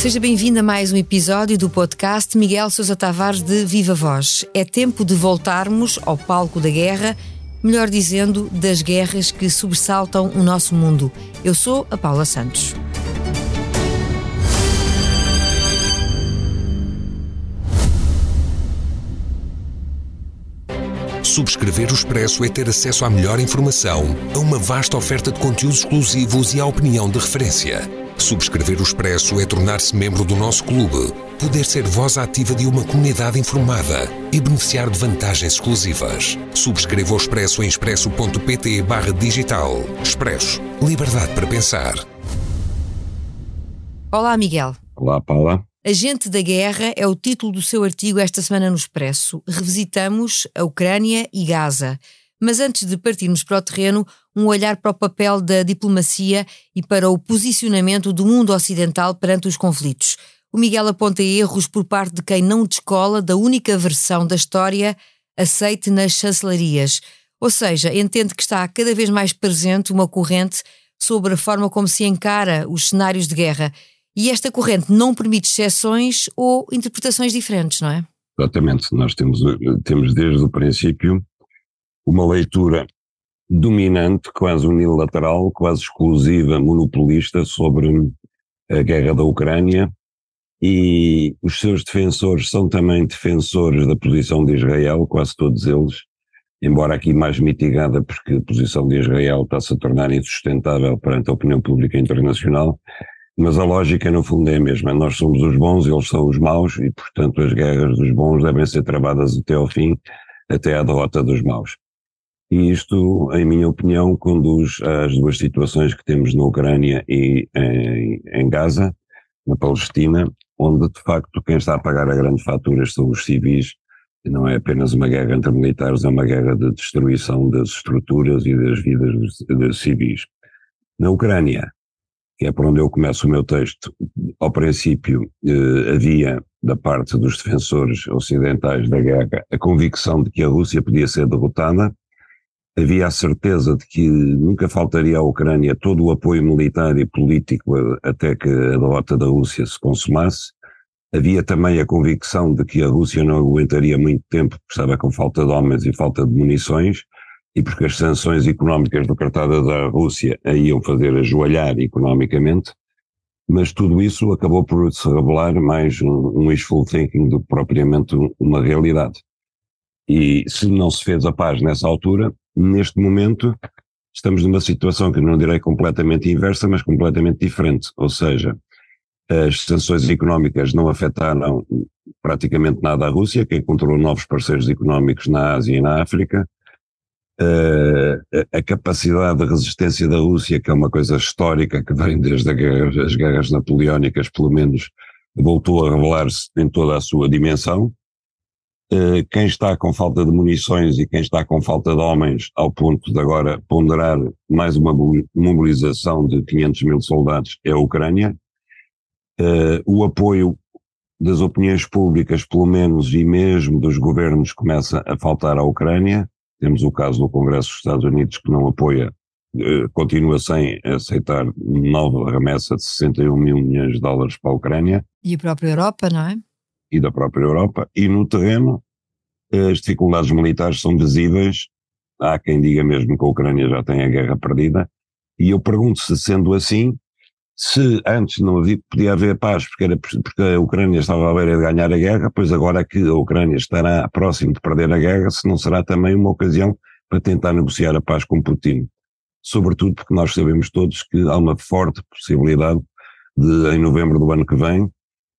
Seja bem-vindo a mais um episódio do podcast Miguel Sousa Tavares de Viva Voz. É tempo de voltarmos ao palco da guerra, melhor dizendo, das guerras que sobressaltam o nosso mundo. Eu sou a Paula Santos. Subscrever o Expresso é ter acesso à melhor informação, a uma vasta oferta de conteúdos exclusivos e à opinião de referência. Subscrever o Expresso é tornar-se membro do nosso clube, poder ser voz ativa de uma comunidade informada e beneficiar de vantagens exclusivas. Subscreva o Expresso em expresso.pt barra digital. Expresso. Liberdade para pensar. Olá, Miguel. Olá, Paula. Agente da Guerra é o título do seu artigo esta semana no Expresso. Revisitamos a Ucrânia e Gaza. Mas antes de partirmos para o terreno, um olhar para o papel da diplomacia e para o posicionamento do mundo ocidental perante os conflitos. O Miguel aponta erros por parte de quem não descola da única versão da história aceite nas chancelarias. Ou seja, entende que está cada vez mais presente uma corrente sobre a forma como se encara os cenários de guerra e esta corrente não permite exceções ou interpretações diferentes, não é? Exatamente. Nós temos, temos desde o princípio uma leitura dominante, quase unilateral, quase exclusiva, monopolista sobre a guerra da Ucrânia e os seus defensores são também defensores da posição de Israel, quase todos eles, embora aqui mais mitigada porque a posição de Israel está-se a tornar insustentável perante a opinião pública internacional, mas a lógica, no fundo, é a mesma. Nós somos os bons, eles são os maus, e, portanto, as guerras dos bons devem ser travadas até ao fim, até à derrota dos maus. E isto, em minha opinião, conduz às duas situações que temos na Ucrânia e em, em Gaza, na Palestina, onde, de facto, quem está a pagar a grande fatura são os civis, e não é apenas uma guerra entre militares, é uma guerra de destruição das estruturas e das vidas dos, civis. Na Ucrânia, que é por onde eu começo o meu texto, ao princípio eh, havia da parte dos defensores ocidentais da guerra a convicção de que a Rússia podia ser derrotada, havia a certeza de que nunca faltaria à Ucrânia todo o apoio militar e político até que a derrota da Rússia se consumasse, havia também a convicção de que a Rússia não aguentaria muito tempo porque estava com falta de homens e falta de munições, e porque as sanções económicas decretadas da Rússia a iam fazer ajoelhar economicamente, mas tudo isso acabou por se revelar mais um, um wishful thinking do que propriamente uma realidade. E se não se fez a paz nessa altura, neste momento estamos numa situação que não direi completamente inversa, mas completamente diferente. Ou seja, as sanções económicas não afetaram praticamente nada a Rússia, que encontrou novos parceiros económicos na Ásia e na África, Uh, a capacidade de resistência da Rússia, que é uma coisa histórica que vem desde guerra, as guerras napoleónicas, pelo menos, voltou a revelar-se em toda a sua dimensão. Uh, quem está com falta de munições e quem está com falta de homens, ao ponto de agora ponderar mais uma mobilização de 500 mil soldados, é a Ucrânia. Uh, o apoio das opiniões públicas, pelo menos, e mesmo dos governos, começa a faltar à Ucrânia temos o caso do Congresso dos Estados Unidos que não apoia, eh, continua sem aceitar nova remessa de 61 mil milhões de dólares para a Ucrânia. E a própria Europa, não é? E da própria Europa. E no terreno, as dificuldades militares são visíveis. Há quem diga mesmo que a Ucrânia já tem a guerra perdida. E eu pergunto se, sendo assim, se antes não havia, podia haver paz porque, era, porque a Ucrânia estava à beira de ganhar a guerra, pois agora que a Ucrânia estará próximo de perder a guerra, se não será também uma ocasião para tentar negociar a paz com Putin. Sobretudo porque nós sabemos todos que há uma forte possibilidade de, em novembro do ano que vem,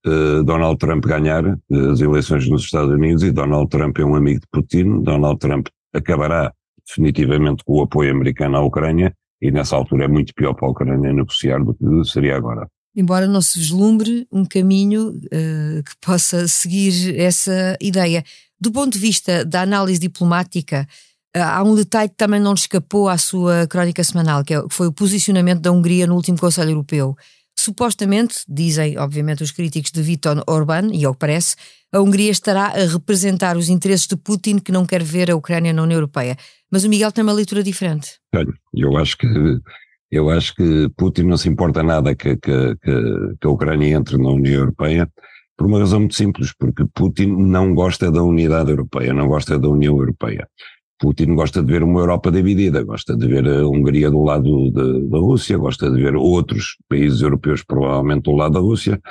uh, Donald Trump ganhar uh, as eleições nos Estados Unidos e Donald Trump é um amigo de Putin. Donald Trump acabará definitivamente com o apoio americano à Ucrânia e nessa altura é muito pior para a Ucrânia negociar do que seria agora. Embora não se vislumbre um caminho uh, que possa seguir essa ideia. Do ponto de vista da análise diplomática, uh, há um detalhe que também não escapou à sua crónica semanal, é, que foi o posicionamento da Hungria no último Conselho Europeu. Supostamente, dizem obviamente os críticos de Viktor Orbán, e ao que parece, a Hungria estará a representar os interesses de Putin que não quer ver a Ucrânia na União Europeia. Mas o Miguel tem uma leitura diferente. Tenho. Eu acho que Eu acho que Putin não se importa nada que, que, que, que a Ucrânia entre na União Europeia, por uma razão muito simples, porque Putin não gosta da unidade europeia, não gosta da União Europeia. Putin gosta de ver uma Europa dividida, gosta de ver a Hungria do lado de, da Rússia, gosta de ver outros países europeus provavelmente do lado da Rússia,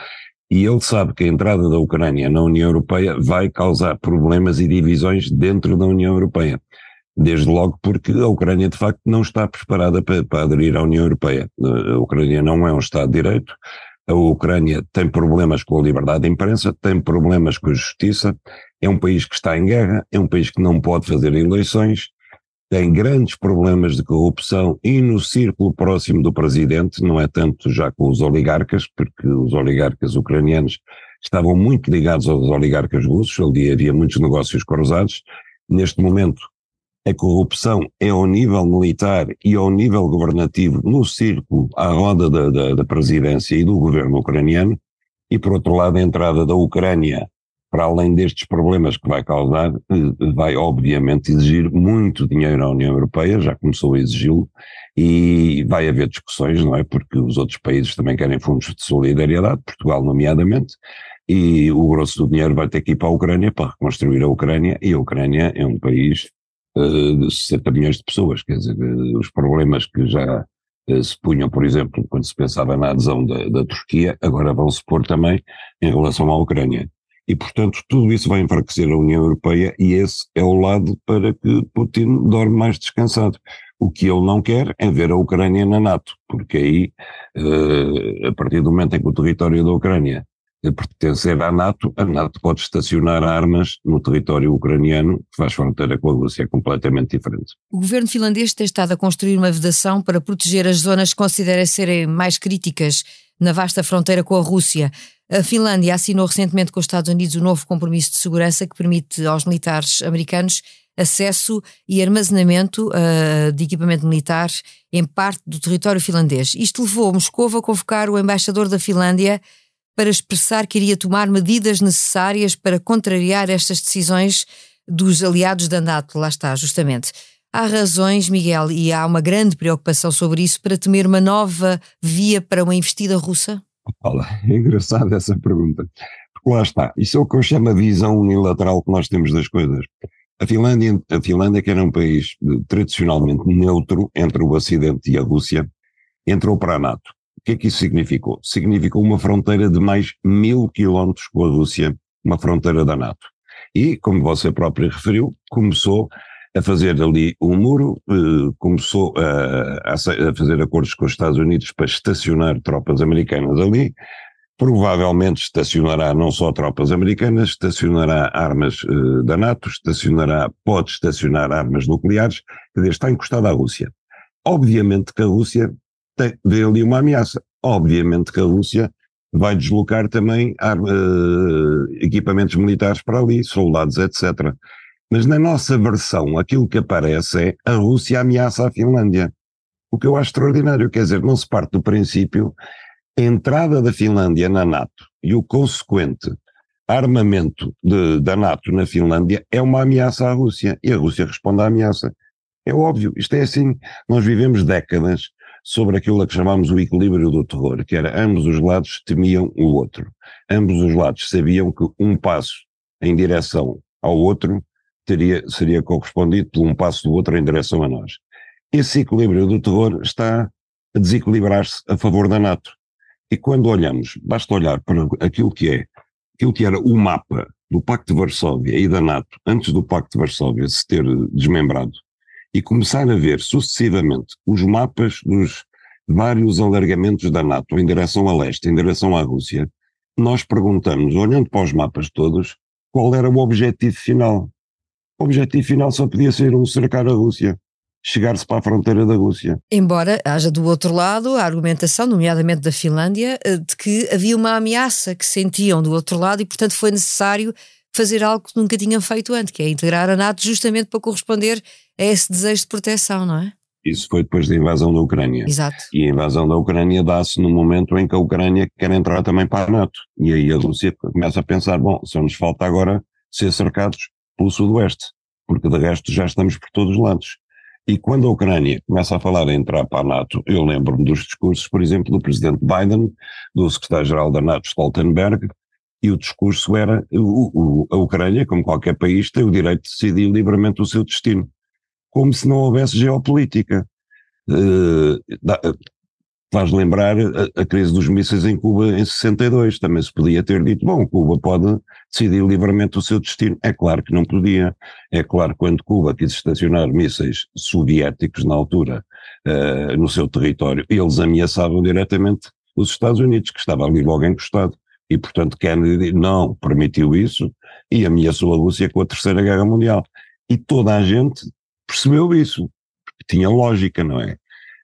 e ele sabe que a entrada da Ucrânia na União Europeia vai causar problemas e divisões dentro da União Europeia. Desde logo porque a Ucrânia de facto não está preparada para, para aderir à União Europeia. A Ucrânia não é um Estado de Direito, a Ucrânia tem problemas com a liberdade de imprensa, tem problemas com a justiça, é um país que está em guerra, é um país que não pode fazer eleições, tem grandes problemas de corrupção e no círculo próximo do presidente, não é tanto já com os oligarcas, porque os oligarcas ucranianos estavam muito ligados aos oligarcas russos, ali havia muitos negócios cruzados. Neste momento, a corrupção é ao nível militar e ao nível governativo no círculo à roda da, da, da presidência e do governo ucraniano, e por outro lado a entrada da Ucrânia, para além destes problemas que vai causar, eh, vai obviamente exigir muito dinheiro à União Europeia, já começou a exigi-lo, e vai haver discussões, não é? Porque os outros países também querem fundos de solidariedade, Portugal nomeadamente, e o grosso do dinheiro vai ter que ir para a Ucrânia para reconstruir a Ucrânia, e a Ucrânia é um país eh, de 60 milhões de pessoas, quer dizer, eh, os problemas que já se punham, por exemplo, quando se pensava na adesão da, da Turquia, agora vão se pôr também em relação à Ucrânia. E, portanto, tudo isso vai enfraquecer a União Europeia e esse é o lado para que Putin dorme mais descansado. O que ele não quer é ver a Ucrânia na NATO, porque aí, a partir do momento em que o território da Ucrânia pertencer à NATO, a NATO pode estacionar armas no território ucraniano, que faz fronteira com a Rússia, é completamente diferente. O governo finlandês tem estado a construir uma vedação para proteger as zonas que considera serem mais críticas na vasta fronteira com a Rússia. A Finlândia assinou recentemente com os Estados Unidos um novo compromisso de segurança que permite aos militares americanos acesso e armazenamento uh, de equipamento militar em parte do território finlandês. Isto levou Moscou a convocar o embaixador da Finlândia para expressar que iria tomar medidas necessárias para contrariar estas decisões dos aliados da NATO. Lá está, justamente. Há razões, Miguel, e há uma grande preocupação sobre isso para temer uma nova via para uma investida russa? Olha, é engraçada essa pergunta. Porque lá está, isso é o que eu chamo a visão unilateral que nós temos das coisas. A Finlândia, a Finlândia, que era um país tradicionalmente neutro entre o Ocidente e a Rússia, entrou para a NATO. O que é que isso significou? Significou uma fronteira de mais mil quilómetros com a Rússia, uma fronteira da NATO. E, como você próprio referiu, começou a fazer ali um muro, eh, começou a, a, fazer acordos com os Estados Unidos para estacionar tropas americanas ali. Provavelmente estacionará não só tropas americanas, estacionará armas eh, da NATO, estacionará, pode estacionar armas nucleares, dizer, está encostada à Rússia. Obviamente que a Rússia tem, vê ali uma ameaça. Obviamente que a Rússia vai deslocar também uh, equipamentos militares para ali, soldados, etc. Mas na nossa versão, aquilo que aparece é a Rússia ameaça a Finlândia. O que eu acho extraordinário, quer dizer, não se parte do princípio a entrada da Finlândia na NATO e o consequente armamento de, da NATO na Finlândia é uma ameaça à Rússia e a Rússia responde à ameaça. É óbvio, isto é assim, nós vivemos décadas sobre aquilo a que chamamos o equilíbrio do terror, que era ambos os lados temiam o outro. Ambos os lados sabiam que um passo em direção ao outro teria, seria correspondido por um passo do outro em direção a nós. Esse equilíbrio do terror está a desequilibrar-se a favor da NATO. E quando olhamos, basta olhar para aquilo que é, aquilo que era o mapa do Pacto de Varsóvia e da NATO antes do Pacto de Varsóvia se ter desmembrado, e começar a ver sucessivamente os mapas dos vários alargamentos da NATO em direção a leste, em direção à Rússia, nós perguntamos, olhando para os mapas todos, qual era o objetivo final. O objetivo final só podia ser um cercar a Rússia chegar-se para a fronteira da Rússia. Embora haja do outro lado a argumentação, nomeadamente da Finlândia, eh, de que havia uma ameaça que sentiam do outro lado e, portanto, foi necessário fazer algo que nunca tinham feito antes, que é integrar a NATO justamente para corresponder a esse desejo de proteção, não é? Isso foi depois da invasão da Ucrânia. Exato. E a invasão da Ucrânia dá-se no momento em que a Ucrânia quer entrar também para a NATO. E aí a Rússia começa a pensar, bom, só nos falta agora ser cercados pelo Sudoeste, porque de resto já estamos por todos os lados. E quando a Ucrânia começa a falar em entrar para a NATO, eu lembro-me dos discursos, por exemplo, do presidente Biden, do secretário-geral da NATO, Stoltenberg, e o discurso era o, o, a Ucrânia, como qualquer país, tem o direito de decidir livremente o seu destino. Como se não houvesse geopolítica. Uh, faz lembrar a, a, crise dos mísseis em Cuba em 62. Também se podia ter dito, bom, Cuba pode decidir livremente o seu destino. É claro que não podia. É claro que quando Cuba quis estacionar mísseis soviéticos na altura uh, no seu território, eles ameaçavam diretamente os Estados Unidos, que estava ali logo encostado. E, portanto, Kennedy não permitiu isso e ameaçou a Rússia com a Terceira Guerra Mundial. E toda a gente percebeu isso, tinha lógica, não é?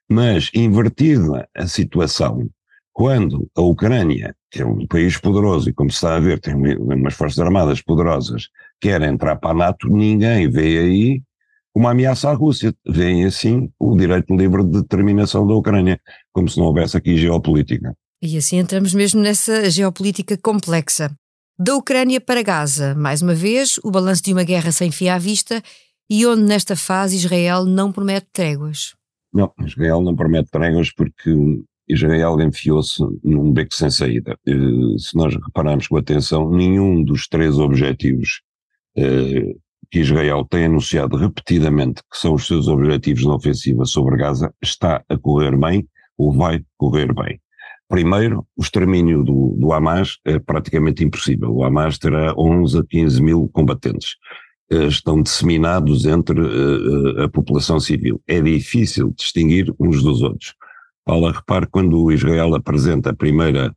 Mas, invertida a situação, quando a Ucrânia, que é um país poderoso e, como se está a ver, tem umas forças armadas poderosas, quer entrar para a NATO, ninguém vê aí uma ameaça à Rússia. Vêem, assim, o direito livre de determinação da Ucrânia, como se não houvesse aqui geopolítica. E assim entramos mesmo nessa geopolítica complexa. Da Ucrânia para Gaza, mais uma vez, o balanço de uma guerra sem fim à vista e onde nesta fase Israel não promete tréguas. Não, Israel não promete tréguas porque Israel enfiou-se num beco sem saída. Eh, se nós repararmos com atenção, nenhum dos três objetivos eh, que Israel tem anunciado repetidamente que são os seus objetivos na ofensiva sobre Gaza está a correr bem ou vai correr bem. Primeiro, o extermínio do, do Hamas é praticamente impossível. O Hamas terá 11 a 15 mil combatentes. Eh, estão disseminados entre uh, a população civil. É difícil distinguir uns dos outros. Paula, repare quando Israel apresenta primeira,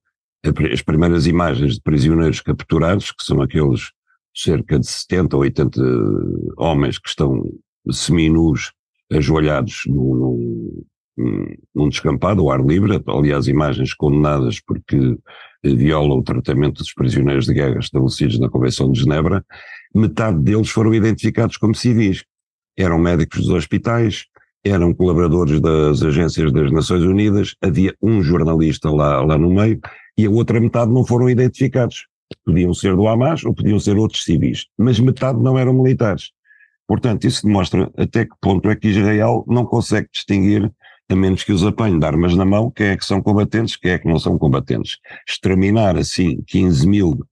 as primeiras imagens de prisioneiros capturados, que são aqueles cerca de 70 ou 80 homens que estão seminus, ajoelhados num, num, num descampado ao ar livre, aliás, imagens condenadas porque violam o tratamento dos prisioneiros de guerra estabelecidos na Convenção de Genebra, metade deles foram identificados como civis. Eram médicos dos hospitais, eram colaboradores das agências das Nações Unidas, havia um jornalista lá, lá no meio e a outra metade não foram identificados. Podiam ser do Hamas ou podiam ser outros civis, mas metade não eram militares. Portanto, isso demonstra até que ponto é que Israel não consegue distinguir, a menos que os apanhe de armas na mão, quem é que são combatentes, quem é que não são combatentes. Exterminar assim 15 mil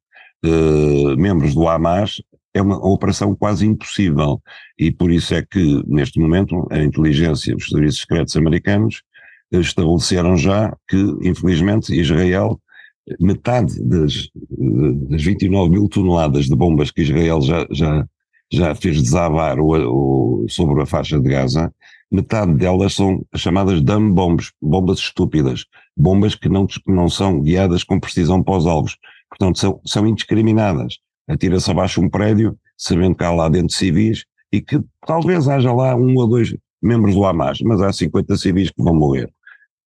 uh, membros do Hamas é uma operação quase impossível. E por isso é que, neste momento, a inteligência, os serviços secretos americanos estabeleceram já que, infelizmente, Israel, metade das, das 29 mil toneladas de bombas que Israel já, já, já fez desabar sobre a faixa de Gaza, metade delas são as chamadas dumb bombs, bombas estúpidas, bombas que não, não são guiadas com precisão para os alvos, portanto são, são indiscriminadas atira-se abaixo um prédio, sabendo que há lá dentro civis e que talvez haja lá um ou dois membros do Hamas, mas há 50 civis que vão morrer.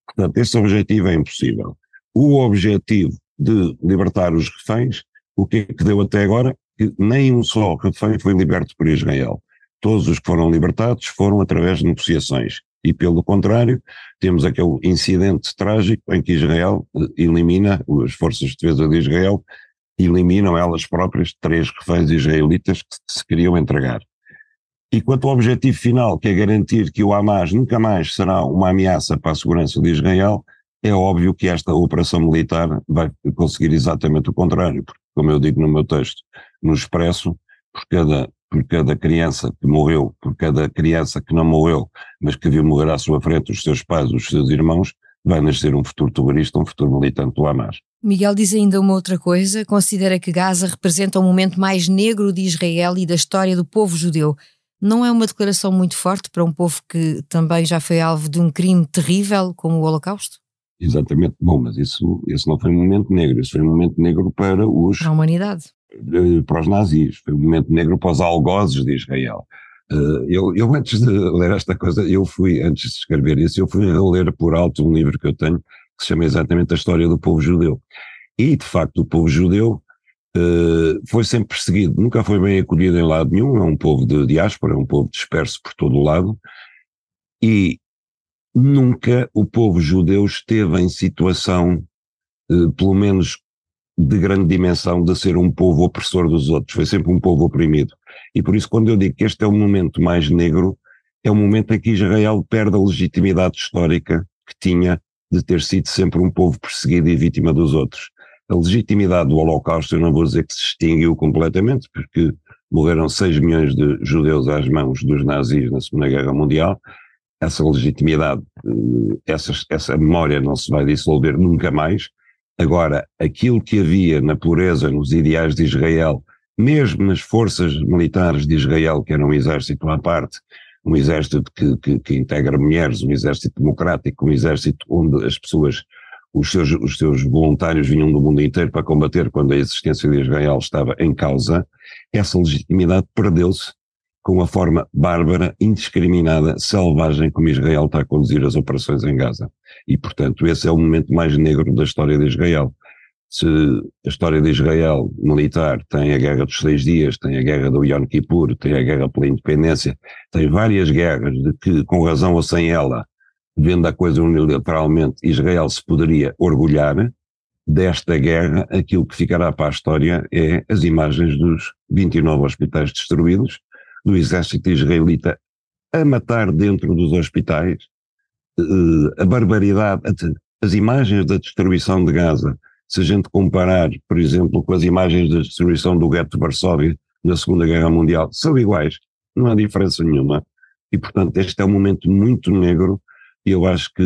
Portanto, esse objetivo é impossível. O objetivo de libertar os reféns, o que é que deu até agora? Que nem um só refém foi liberto por Israel. Todos os que foram libertados foram através de negociações. E pelo contrário, temos aquele incidente trágico em que Israel eh, elimina, as forças de defesa de Israel eliminam elas próprias três reféns israelitas que se queriam entregar. E quanto ao objetivo final, que é garantir que o Hamas nunca mais será uma ameaça para a segurança de Israel, é óbvio que esta operação militar vai conseguir exatamente o contrário, porque, como eu digo no meu texto, no Expresso, por cada, por cada criança que morreu, por cada criança que não morreu, mas que viu morrer à sua frente os seus pais, os seus irmãos, vai nascer um futuro terrorista, um futuro militante do Hamas. Miguel diz ainda uma outra coisa, considera que Gaza representa o momento mais negro de Israel e da história do povo judeu. Não é uma declaração muito forte para um povo que também já foi alvo de um crime terrível como o Holocausto? Exatamente. Bom, mas isso, isso não foi um momento negro, isso foi um momento negro para os... Para a humanidade. Eh, para os nazis, foi um momento negro para os algozes de Israel. Uh, eu, eu, antes de ler esta coisa, eu fui, antes de escrever isso, eu fui ler por alto um livro que eu tenho, que se chama exatamente A História do Povo Judeu. E, de facto, o povo judeu uh, foi sempre perseguido, nunca foi bem acolhido em lado nenhum, é um povo de diáspora, é um povo disperso por todo o lado, e nunca o povo judeu esteve em situação, uh, pelo menos de grande dimensão, de ser um povo opressor dos outros, foi sempre um povo oprimido. E por isso, quando eu digo que este é o momento mais negro, é o momento em que Israel perde a legitimidade histórica que tinha de ter sido sempre um povo perseguido e vítima dos outros. A legitimidade do Holocausto, eu não vou dizer que se extinguiu completamente, porque morreram 6 milhões de judeus às mãos dos nazis na Segunda Guerra Mundial. Essa legitimidade, eh, essa, essa memória não se vai dissolver nunca mais. Agora, aquilo que havia na pureza, nos ideais de Israel, mesmo nas forças militares de Israel, que era um exército à parte, um exército que, que, que, integra mulheres, um exército democrático, um exército onde as pessoas, os seus, os seus voluntários vinham do mundo inteiro para combater quando a existência de Israel estava em causa, essa legitimidade perdeu-se com a forma bárbara, indiscriminada, selvagem como Israel está a conduzir as operações em Gaza. E, portanto, esse é o momento mais negro da história de Israel se a história de Israel militar tem a Guerra dos Seis Dias, tem a Guerra do Yom Kippur, tem a Guerra pela Independência, tem várias guerras de que, com razão ou sem ela, vendo a coisa unilateralmente, Israel se poderia orgulhar, desta guerra, aquilo que ficará para a história é as imagens dos 29 hospitais destruídos, do exército israelita a matar dentro dos hospitais, eh, a barbaridade, as imagens da destruição de Gaza, se a gente comparar, por exemplo, com as imagens da destruição do gueto de Varsóvia na Segunda Guerra Mundial, são iguais, não há diferença nenhuma. E, portanto, este é um momento muito negro e eu acho que,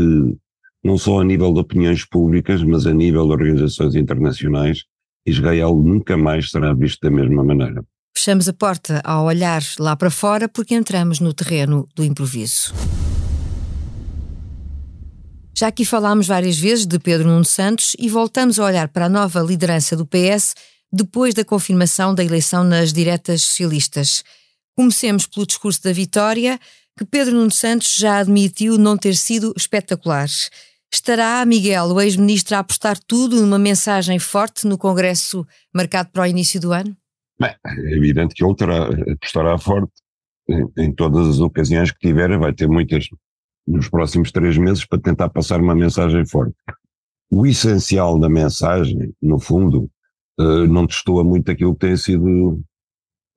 não só a nível de opiniões públicas, mas a nível de organizações internacionais, Israel nunca mais será visto da mesma maneira. Fechamos a porta ao olhar lá para fora porque entramos no terreno do improviso. Já aqui falámos várias vezes de Pedro Nuno Santos e voltamos a olhar para a nova liderança do PS depois da confirmação da eleição nas diretas socialistas. Comecemos pelo discurso da vitória, que Pedro Nuno Santos já admitiu não ter sido espetacular. Estará Miguel, o ex-ministro, a apostar tudo numa mensagem forte no Congresso marcado para o início do ano? Bem, é evidente que ele terá, apostará forte em, em todas as ocasiões que tiver, vai ter muitas nos próximos três meses para tentar passar uma mensagem forte. O essencial da mensagem, no fundo, uh, não destoa muito aquilo que tem sido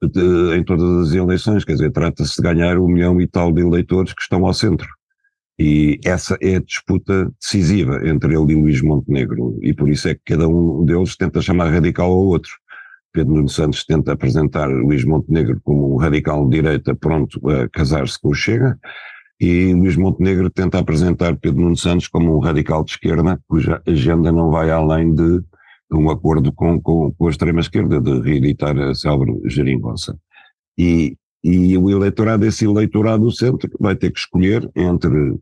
de, em todas as eleições, quer dizer, trata-se de ganhar um milhão e tal de eleitores que estão ao centro. E essa é a disputa decisiva entre ele e Luís Montenegro, e por isso é que cada um deles tenta chamar radical ao outro. Pedro Nuno Santos tenta apresentar Luís Montenegro como um radical de direita pronto a casar-se com o Chega, e Luís Montenegro tenta apresentar Pedro Nuno Santos como um radical de esquerda, cuja agenda não vai além de um acordo com, com, com a extrema-esquerda, de reeditar a célebre geringonça. E, e o eleitorado, esse eleitorado do centro, vai ter que escolher entre,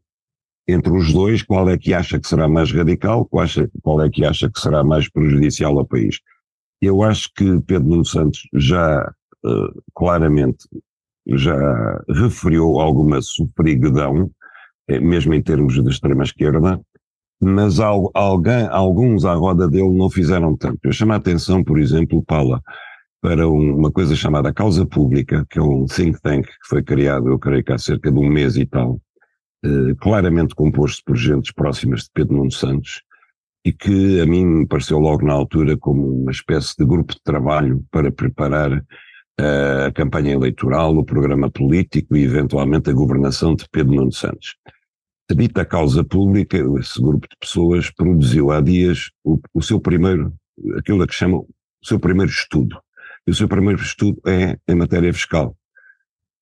entre os dois qual é que acha que será mais radical, qual, acha, qual é que acha que será mais prejudicial ao país. Eu acho que Pedro Nuno Santos já uh, claramente já referiu alguma sofriguidão, eh, mesmo em termos de extrema-esquerda, mas alguém, alguns à roda dele não fizeram tanto. Eu chamo a atenção, por exemplo, Paula, para uma coisa chamada Causa Pública, que é um think tank que foi criado, eu creio que há cerca de um mês e tal, eh, claramente composto por gentes próximas de Pedro Nuno Santos, e que a mim me pareceu logo na altura como uma espécie de grupo de trabalho para preparar a campanha eleitoral, o programa político e eventualmente a governação de Pedro Nuno Santos. A dita causa pública, esse grupo de pessoas produziu há dias o, o seu primeiro, aquilo que chamam o seu primeiro estudo. E o seu primeiro estudo é em matéria fiscal.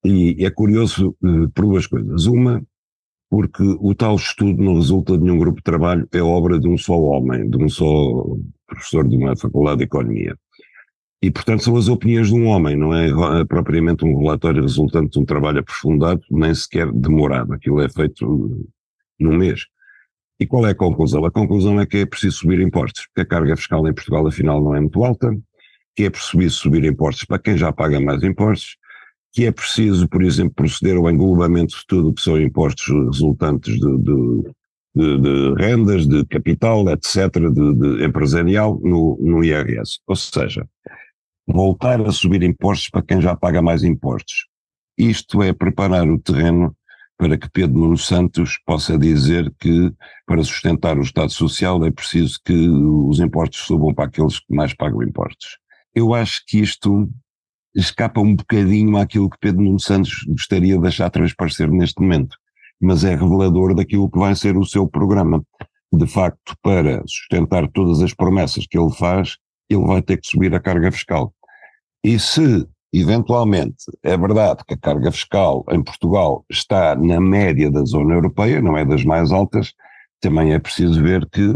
E é curioso uh, por duas coisas. Uma, porque o tal estudo não resulta de nenhum grupo de trabalho, é obra de um só homem, de um só professor de uma faculdade de economia. E, portanto, são as opiniões de um homem, não é propriamente um relatório resultante de um trabalho aprofundado, nem sequer demorado. Aquilo é feito num mês. E qual é a conclusão? A conclusão é que é preciso subir impostos, porque a carga fiscal em Portugal, afinal, não é muito alta, que é preciso subir impostos para quem já paga mais impostos, que é preciso, por exemplo, proceder ao englobamento de tudo o que são impostos resultantes de, de, de, de rendas, de capital, etc., de, empresarial, no, no IRS. Ou seja, voltar a subir impostos para quem já paga mais impostos. Isto é preparar o terreno para que Pedro Nuno Santos possa dizer que para sustentar o Estado Social é preciso que os impostos subam para aqueles que mais pagam impostos. Eu acho que isto escapa um bocadinho àquilo que Pedro Nuno Santos gostaria de deixar transparecer neste momento, mas é revelador daquilo que vai ser o seu programa. De facto, para sustentar todas as promessas que ele faz, ele vai ter que subir a carga fiscal. E se, eventualmente, é verdade que a carga fiscal em Portugal está na média da zona europeia, não é das mais altas, também é preciso ver que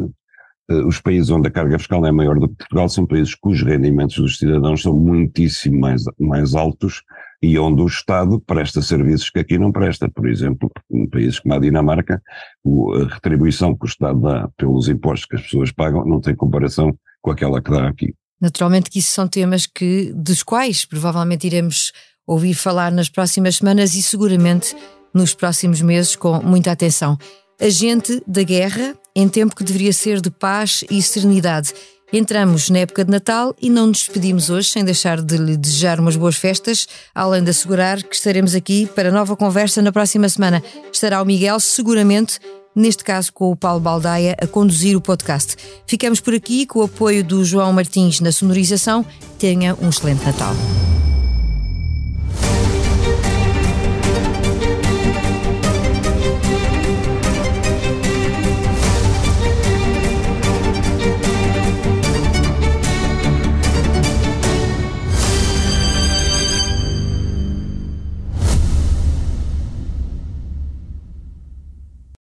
os países onde a carga fiscal é maior do que Portugal são países cujos rendimentos dos cidadãos são muitíssimo mais, mais altos e onde o Estado presta serviços que aqui não presta. Por exemplo, em países como a Dinamarca, a retribuição que o Estado dá pelos impostos que as pessoas pagam não tem comparação com aquela que dá aqui. Naturalmente que isso são temas que, dos quais provavelmente iremos ouvir falar nas próximas semanas e seguramente nos próximos meses com muita atenção. Agente da guerra em tempo que deveria ser de paz e serenidade. Entramos na época de Natal e não nos despedimos hoje sem deixar de lhe desejar umas boas festas, além de assegurar que estaremos aqui para nova conversa na próxima semana. Estará o Miguel, seguramente, neste caso com o Paulo Baldaia, a conduzir o podcast. Ficamos por aqui com o apoio do João Martins na sonorização. Tenha um excelente Natal.